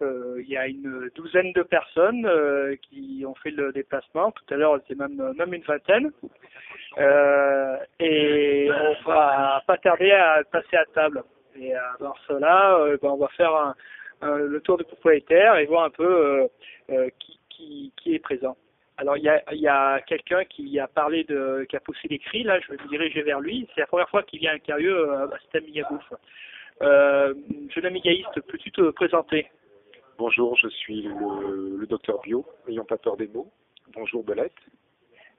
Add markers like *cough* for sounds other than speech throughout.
Euh, il y a une douzaine de personnes euh, qui ont fait le déplacement. Tout à l'heure, c'était même, même une vingtaine. Euh, et on va pas tarder à passer à table. Et avant cela, euh, ben, on va faire un, le tour du propriétaire et voir un peu euh, euh, qui, qui, qui est présent. Alors il y a, y a quelqu'un qui a parlé de, qui a poussé des cris. Là, je vais me diriger vers lui. C'est la première fois qu'il vient à Carieux euh, à. Euh, jeune ami gaïste, peux-tu te présenter? Bonjour, je suis le, le docteur Bio, n'ayons pas peur des mots. Bonjour Belette.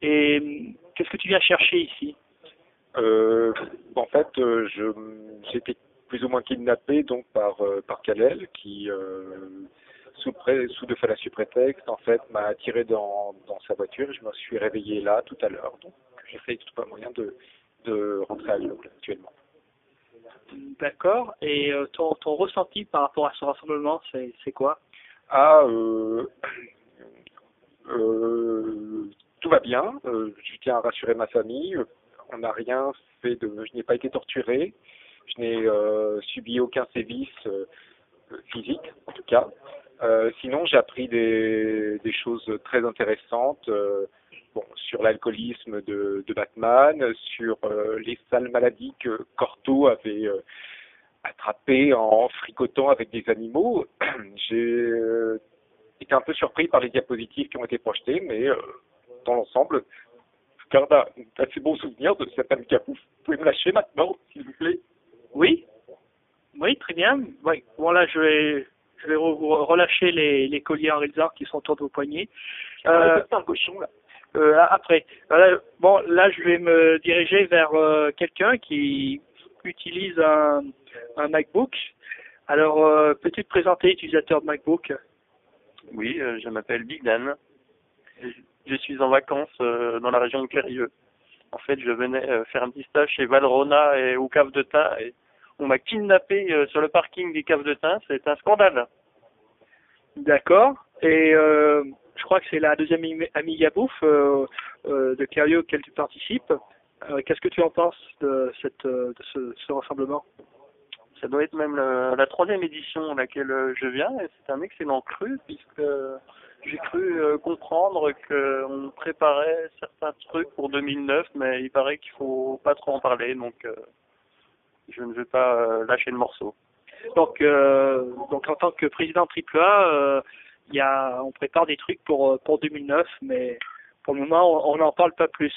Et hum, qu'est-ce que tu viens chercher ici? Euh, en fait, euh, je j'ai été plus ou moins kidnappé donc par euh, par Kalel qui euh, sous pré, sous de fallacieux prétextes en fait m'a attiré dans dans sa voiture et je me suis réveillé là tout à l'heure. Donc j'essaye de trouver un moyen de de rentrer à Lyon actuellement. D'accord. Et euh, ton, ton ressenti par rapport à ce rassemblement, c'est quoi? Ah, euh, euh, tout va bien. Euh, je tiens à rassurer ma famille. On n'a rien fait de. Je n'ai pas été torturé. Je n'ai subi aucun sévice physique, en tout cas. Sinon, j'ai appris des, des choses très intéressantes. Euh, bon, sur l'alcoolisme de, de Batman, sur euh, les sales maladies que Corto avait euh, attrapées en fricotant avec des animaux. *clears throat* J'ai euh, été un peu surpris par les diapositives qui ont été projetées, mais euh, dans l'ensemble, je garde un assez bon souvenir de cet ami Capouf. Vous pouvez me lâcher maintenant, s'il vous plaît? Oui Oui, très bien. Oui. Bon, là, je vais, je vais re- re- relâcher les, les colliers en réalisant qui sont autour de vos poignets. Euh, C'est un cochon, là. Euh, après, Voilà, bon, là, je vais me diriger vers euh, quelqu'un qui utilise un, un MacBook. Alors, euh, peux-tu te présenter, utilisateur de MacBook? Oui, euh, je m'appelle Big Dan. Je, suis en vacances euh, dans la région de Clérieux. En fait, je venais euh, faire un petit stage chez Valrona et aux caves de thym et on m'a kidnappé euh, sur le parking des caves de thym. C'est un scandale. D'accord. Et euh, je crois que c'est la deuxième Ami- Amiga Bouffe euh, euh, de Cario auquel tu participes. Euh, Qu'est-ce que tu en penses de, cette, de ce, ce rassemblement? Ça doit être même la troisième édition à laquelle je viens et c'est un excellent cru puisque j'ai cru euh, comprendre qu'on préparait certains trucs pour 2009 mais il paraît qu'il faut pas trop en parler donc euh, je ne vais pas euh, lâcher le morceau. Donc, donc en tant que président AAA, il y a, on prépare des trucs pour, euh, pour 2009, mais pour le moment, on n'en parle pas plus.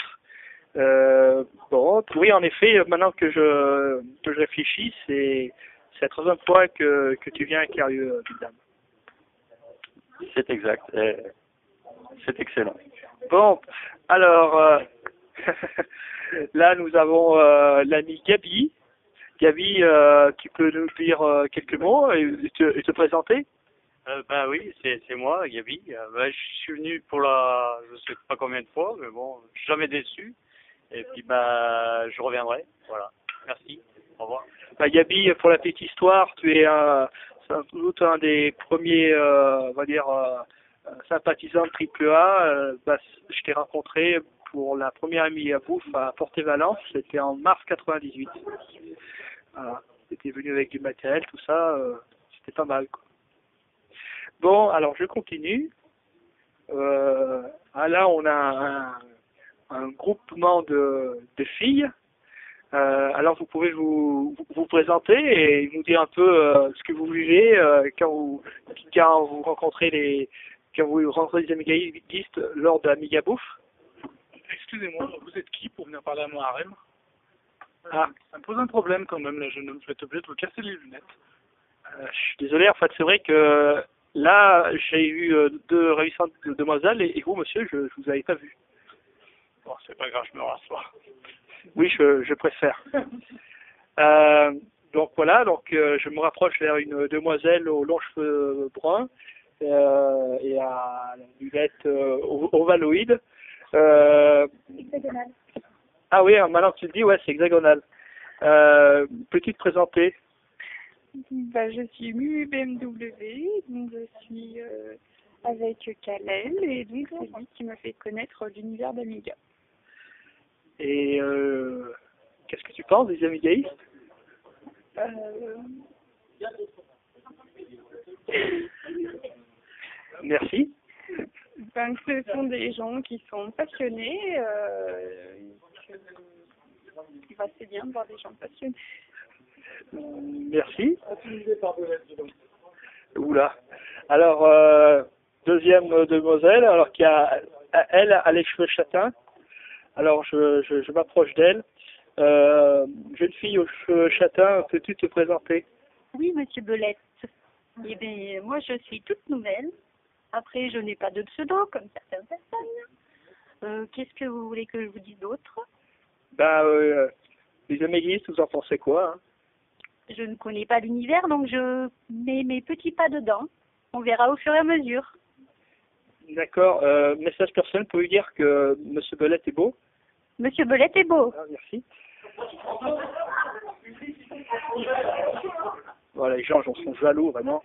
Euh, bon, oui, en effet, maintenant que je, que je réfléchis, c'est c'est la troisième fois que, que tu viens à Carieux, euh. C'est exact. C'est excellent. Bon, alors, euh, *laughs* là, nous avons l'ami Gabi. Gabi, tu peux nous dire quelques mots et, et te, et te présenter Euh, bah oui, c'est moi, Gabi. Euh, bah, je suis venu pour la, je sais pas combien de fois, mais bon, jamais déçu. Et puis bah, je reviendrai. Voilà. Merci. Au revoir. Bah, Gabi, pour la petite histoire, tu es un, sans doute un des premiers, euh, on va dire, euh, sympathisants de AAA. Euh, bah, je t'ai rencontré pour la première amie à bouffe à Porté-Valence, c'était en mars 98. Voilà. T'étais venu avec du matériel, tout ça, c'était pas mal. Quoi. Bon, alors je continue. Euh, ah, là, on a un, un groupement de, de filles. Euh, alors vous pouvez vous, vous présenter et nous dire un peu euh, ce que vous vivez euh, quand vous quand vous rencontrez les quand vous rencontrez des amigaïstes lors de Amiga Bouffe. Excusez-moi, vous êtes qui pour venir parler à mon harem? Ah. Ça me pose un problème quand même, là, jeune homme. Je vais être obligé de vous casser les lunettes. Je suis désolé, en fait c'est vrai que là j'ai eu euh, deux réussissantes demoiselles et, et vous monsieur je, je vous avais pas vu. Bon, c'est pas grave, je me rassois. Oui je, je préfère. *laughs* Euh, donc voilà, donc euh, je me rapproche vers une demoiselle aux longs cheveux bruns euh, et à lunettes euh, ov- ovaloïdes. Euh, ah oui, maintenant que tu le dis, ouais, c'est hexagonal. Euh, Peux-tu te présenter Bah, je suis mu BMW, avec Kalel, et donc c'est lui qui m'a fait connaître l'univers d'Amiga. et euh, qu'est-ce que tu penses des amigaïstes? Euh, Merci. ben, ce sont des gens qui sont passionnés. Euh, que- c'est bien de voir des gens passionnés. Merci. Oula. Alors, euh, deuxième euh, demoiselle, alors qui a, elle a les cheveux châtains. Alors, je, je, je m'approche d'elle. Euh, jeune fille aux cheveux châtains, peux-tu te présenter? Oui, monsieur Belette. Eh bien, moi, je suis toute nouvelle. Après, je n'ai pas de pseudo, comme certaines personnes. Euh, Qu'est-ce que vous voulez que je vous dise d'autre? Ben, euh, les amigaïstes, vous en pensez quoi hein? Je ne connais pas l'univers, donc je mets mes petits pas dedans. On verra au fur et à mesure. D'accord. Euh, message personnel pour lui dire que Monsieur Belette est beau? Monsieur Belette est beau. Ah, merci. Voilà, les gens j'en sont jaloux vraiment.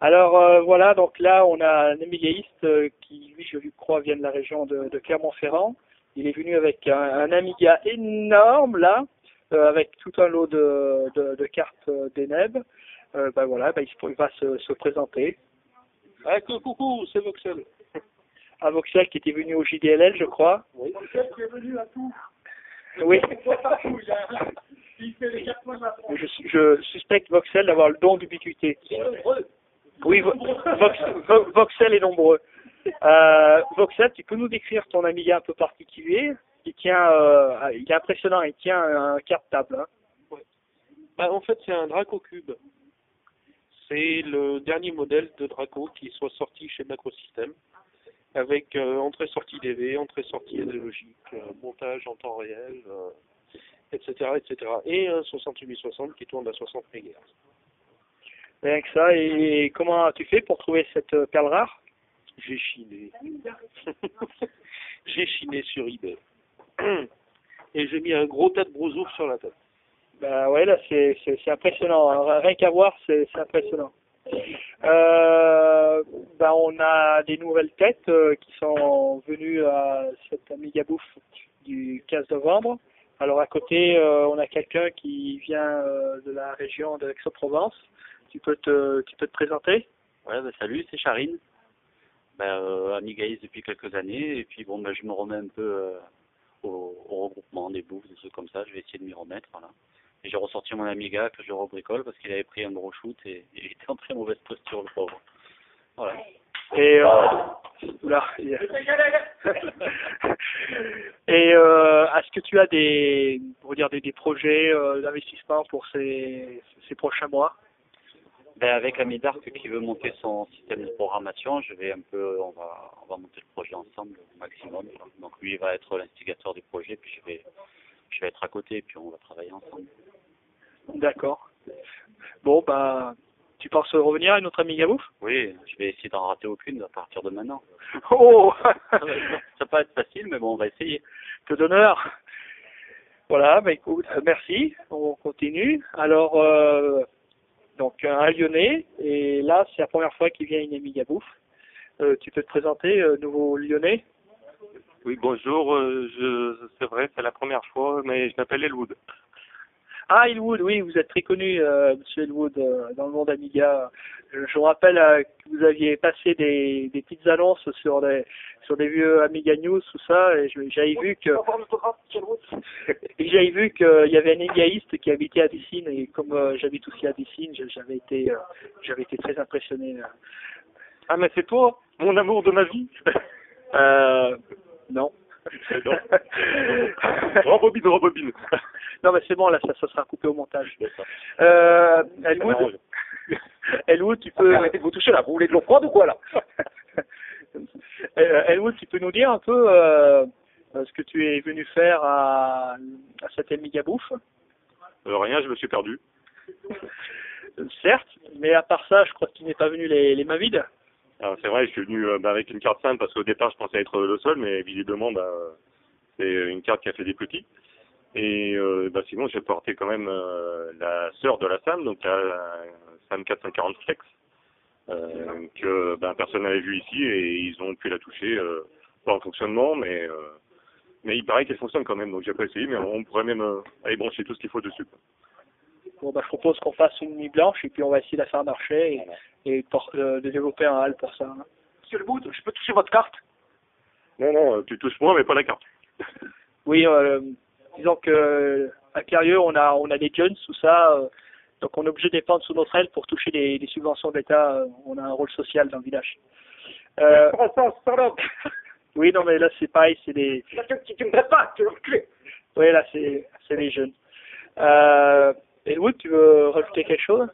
Alors euh, voilà, donc là on a un amigaïste euh, qui, lui, je crois, vient de la région de, de Clermont-Ferrand. Il est venu avec un, un Amiga énorme là, euh, avec tout un lot de, de, de cartes euh, d'Eneb. Euh, ben voilà, ben, il, se- il va se, se présenter. Ah, cou- coucou, c'est Voxel. À Voxel qui était venu au JDLL, je crois. Oui. Voxel qui est venu à tout. Oui. *laughs* Je, je suspecte Voxel d'avoir le don d'ubiquité. Oui, Vo- Vox, Vo- Voxel est nombreux. Euh, Voxel, tu peux nous décrire ton Amiga un peu particulier? Il tient, euh, il est impressionnant, il tient un carte-table. Hein. Bah, en fait, c'est un Draco Cube. C'est le dernier modèle de Draco qui soit sorti chez Macrosystem, avec euh, entrée-sortie DV, entrée-sortie analogique, euh, montage en temps réel, euh, etc., etc. Et un 6860 qui tourne à 60 MHz. Rien que ça. Et comment tu fais pour trouver cette perle rare? J'ai chiné. *laughs* j'ai chiné sur eBay. *clears throat* Et j'ai mis un gros tas de brousouf sur la tête. Ben ouais, là c'est impressionnant. hein. Rien qu'à voir, c'est impressionnant. Ben on a des nouvelles têtes euh, qui sont venues à cette Amiga Bouffe du 15 novembre. Alors à côté, euh, on a quelqu'un qui vient de la région de Aix-en-Provence. Tu peux te tu peux te présenter? Ouais, bah, salut, c'est Charine. Ben, euh, amigaïste depuis quelques années, et puis bon, ben, je me remets un peu au, au regroupement des bouffes, des trucs comme ça, je vais essayer de m'y remettre, voilà. Et j'ai ressorti mon Amiga que je rebricole parce qu'il avait pris un gros shoot et, et *laughs* il était en très mauvaise posture, le pauvre. Voilà. Et euh, oula, *laughs* Et euh, est-ce que tu as des, on va dire des, des projets euh, d'investissement pour ces, ces prochains mois? Ben, avec Amidark qui veut monter son système de programmation, je vais un peu, on va, on va monter le projet ensemble au maximum. Donc lui il va être l'instigateur du projet, puis je vais, je vais être à côté, puis on va travailler ensemble. D'accord. Bon, bah, tu penses revenir à notre ami Gabouf Oui, je vais essayer d'en rater aucune à partir de maintenant. *laughs* Oh *laughs* Ça va pas être facile, mais bon, on va essayer. Que d'honneur Voilà, bah écoute, euh, merci, on continue. Alors, euh, donc un Lyonnais, et là c'est la première fois qu'il vient à une Amiga Bouffe. Euh, tu peux te présenter, euh, nouveau Lyonnais? Oui, bonjour, euh, je, c'est vrai, c'est la première fois, mais je m'appelle Elwood. Ah, Elwood, oui, vous êtes très connu, euh, Monsieur Elwood, euh, dans le monde Amiga. Je, je vous rappelle euh, que vous aviez passé des, des petites annonces sur des sur des vieux Amiga News, tout ça, et je- j'avais *laughs* vu que j'avais vu qu'il y avait un Amigaïste qui habitait à Dessine, et comme euh, j'habite aussi à Dessine, j'avais été euh, j'avais été très impressionné. euh. Ah, mais c'est toi, mon amour de ma vie *laughs* Euh, non. Non. *laughs* Rebobine, rebobine. non, mais c'est bon, là, ça, ça sera coupé au montage. Euh, Elwood, *laughs* Elwood, tu peux... Arrêtez de vous toucher là, vous voulez de l'eau froide ou quoi là *laughs* Euh, Elwood, tu peux nous dire un peu euh, euh, ce que tu es venu faire à, à cette Bouffe Euh, rien, je me suis perdu. Certes, mais à part ça, je crois qu'il n'est pas venu les, les mains vides. C'est vrai, je suis venu euh, bah, avec une carte simple parce qu'au départ je pensais être le seul, mais visiblement bah, c'est une carte qui a fait des petits. Et euh, bah, sinon j'ai porté quand même euh, la sœur de la SAM, donc la, SAM 440 Flex, euh, que bah, personne n'avait vu ici et ils ont pu la toucher, euh, pas en fonctionnement, mais euh, mais il paraît qu'elle fonctionne quand même, donc j'ai pas essayé, mais on pourrait même euh, aller brancher tout ce qu'il faut dessus. Bon, bah, je propose qu'on fasse une nuit blanche et puis on va essayer de la faire marcher et, et por- euh, de développer un hall pour ça. hein. Monsieur le bout, je peux toucher votre carte? Non, non, euh, tu touches moi, mais pas la carte. *laughs* Oui, euh, disons que à Carieux, on a on a des jeunes, tout ça, euh, donc on est obligé de dépendre sous notre aile pour toucher les, les subventions de l'État. euh, on a un rôle social dans le village. Euh, *laughs* oui, non, mais là c'est pareil, c'est des. Tu, tu me traites pas, tu. Oui, là c'est c'est les jeunes. Euh, et oui, tu veux rajouter quelque chose?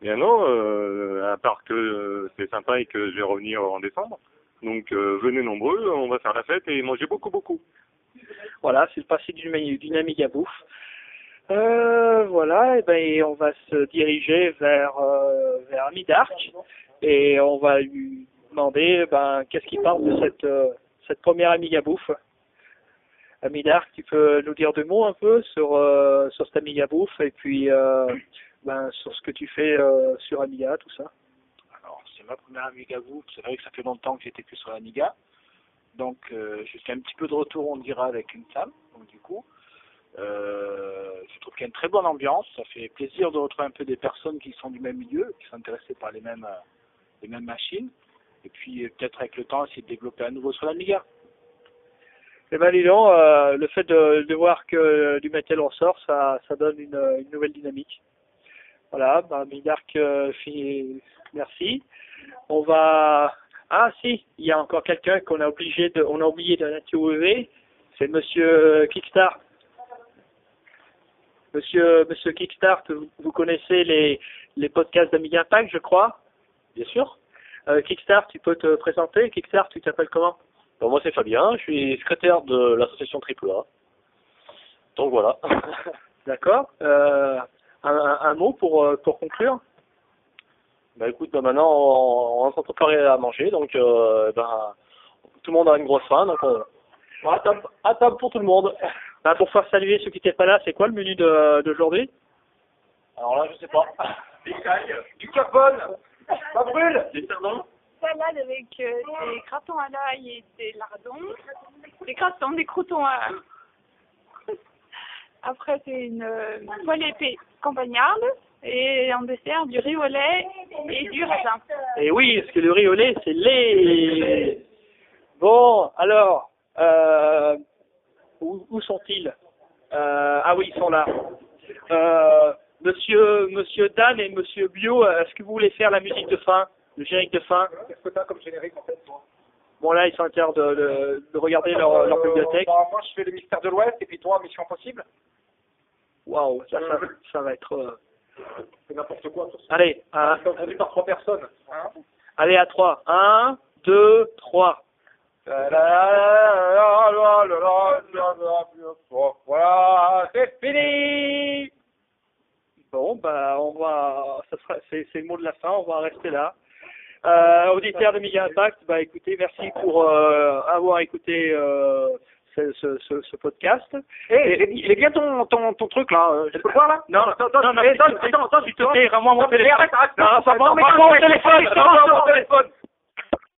Bien non, euh, à part que euh, c'est sympa et que je vais revenir en décembre. Donc euh, venez nombreux, on va faire la fête et manger beaucoup, beaucoup. Voilà, c'est le principe d'une Amiga bouffe. Euh, voilà, et ben et on va se diriger vers euh, vers Midark et on va lui demander ben qu'est-ce qu'il pense de cette euh, cette première Amiga bouffe? Amidark, tu peux nous dire deux mots un peu sur euh, sur cette Amiga bouffe et puis euh, ben sur ce que tu fais euh, sur Amiga, tout ça? Alors, c'est ma première Amiga Book. C'est vrai que ça fait longtemps que j'étais plus sur l'Amiga. Donc, je fais un petit peu de retour, on dira, avec une femme. Donc, du coup, je trouve qu'il y a une très bonne ambiance. Ça fait plaisir de retrouver un peu des personnes qui sont du même milieu, qui sont intéressées par les mêmes, les mêmes machines. Et puis, peut-être avec le temps, essayer de développer à nouveau sur l'Amiga. Eh ben, euh, le fait de, voir que du matériel ressort, ça, ça donne une, une nouvelle dynamique. Voilà, bah, Midark, euh, merci. On va, ah si, il y a encore quelqu'un qu'on a de, on a oublié de l'interviewer, c'est Monsieur Kickstart. Monsieur, Monsieur Kickstart, vous, connaissez les, les podcasts d'Amiga Impact, je crois? Bien sûr. Euh, Kickstart, tu peux te présenter Kickstart, tu t'appelles comment? Bon, moi c'est Fabien, je suis secrétaire de l'association AAA. Donc voilà. *laughs* D'accord. Euh, un, mot pour, euh, pour conclure? Bah écoute, bah, maintenant on, on est en train de préparer à manger, donc euh, ben, tout le monde a une grosse faim, donc on, on à, table, à table pour tout le monde. Bah, Pour faire saluer ceux qui n'étaient pas là, c'est quoi le menu de- d'aujourd'hui? Alors là, je sais pas. Du carbone Ça brûle Des sardons Avec euh, des crotons à l'ail et des lardons. Des crotons, des croutons à... Après, c'est une euh, poêle épée campagnarde. Et en dessert, du riz au lait et du raisin. Et oui, parce que le riz au lait, c'est lait. Bon, alors, euh, où, sont-ils? Euh, Ah oui, ils sont là. Monsieur, monsieur Dan et Monsieur Bio, est-ce que vous voulez faire la musique de fin, le générique de fin Qu'est-ce que t'as comme générique en fait toi Bon là, ils sont train de, de, de regarder leur, leur Euh, bibliothèque. bah, Moi je fais le mystère de l'Ouest et puis toi Mission Impossible. Waouh, ça, ça, ça va être. euh, C'est n'importe quoi. tout ça. Allez, à, entendu par trois personnes. Hein allez à trois. Un, deux, trois. Voilà, c'est fini Bon, bah, on va, ça sera, c'est, c'est le mot de la fin, on va rester là. Euh, auditeurs de Media Impact, bah, écoutez, merci pour euh, avoir écouté euh, ce, ce, ce, ce podcast. Eh, il est bien ton, ton, ton truc là, euh, je peux le voir là Non, attends, attends, non, non, eh, s'il attends, attends, attends, s'il te rends-moi mon Non, téléphone. arrête, arrête, Non, ça va, rends-moi mon téléphone, rends-moi mon téléphone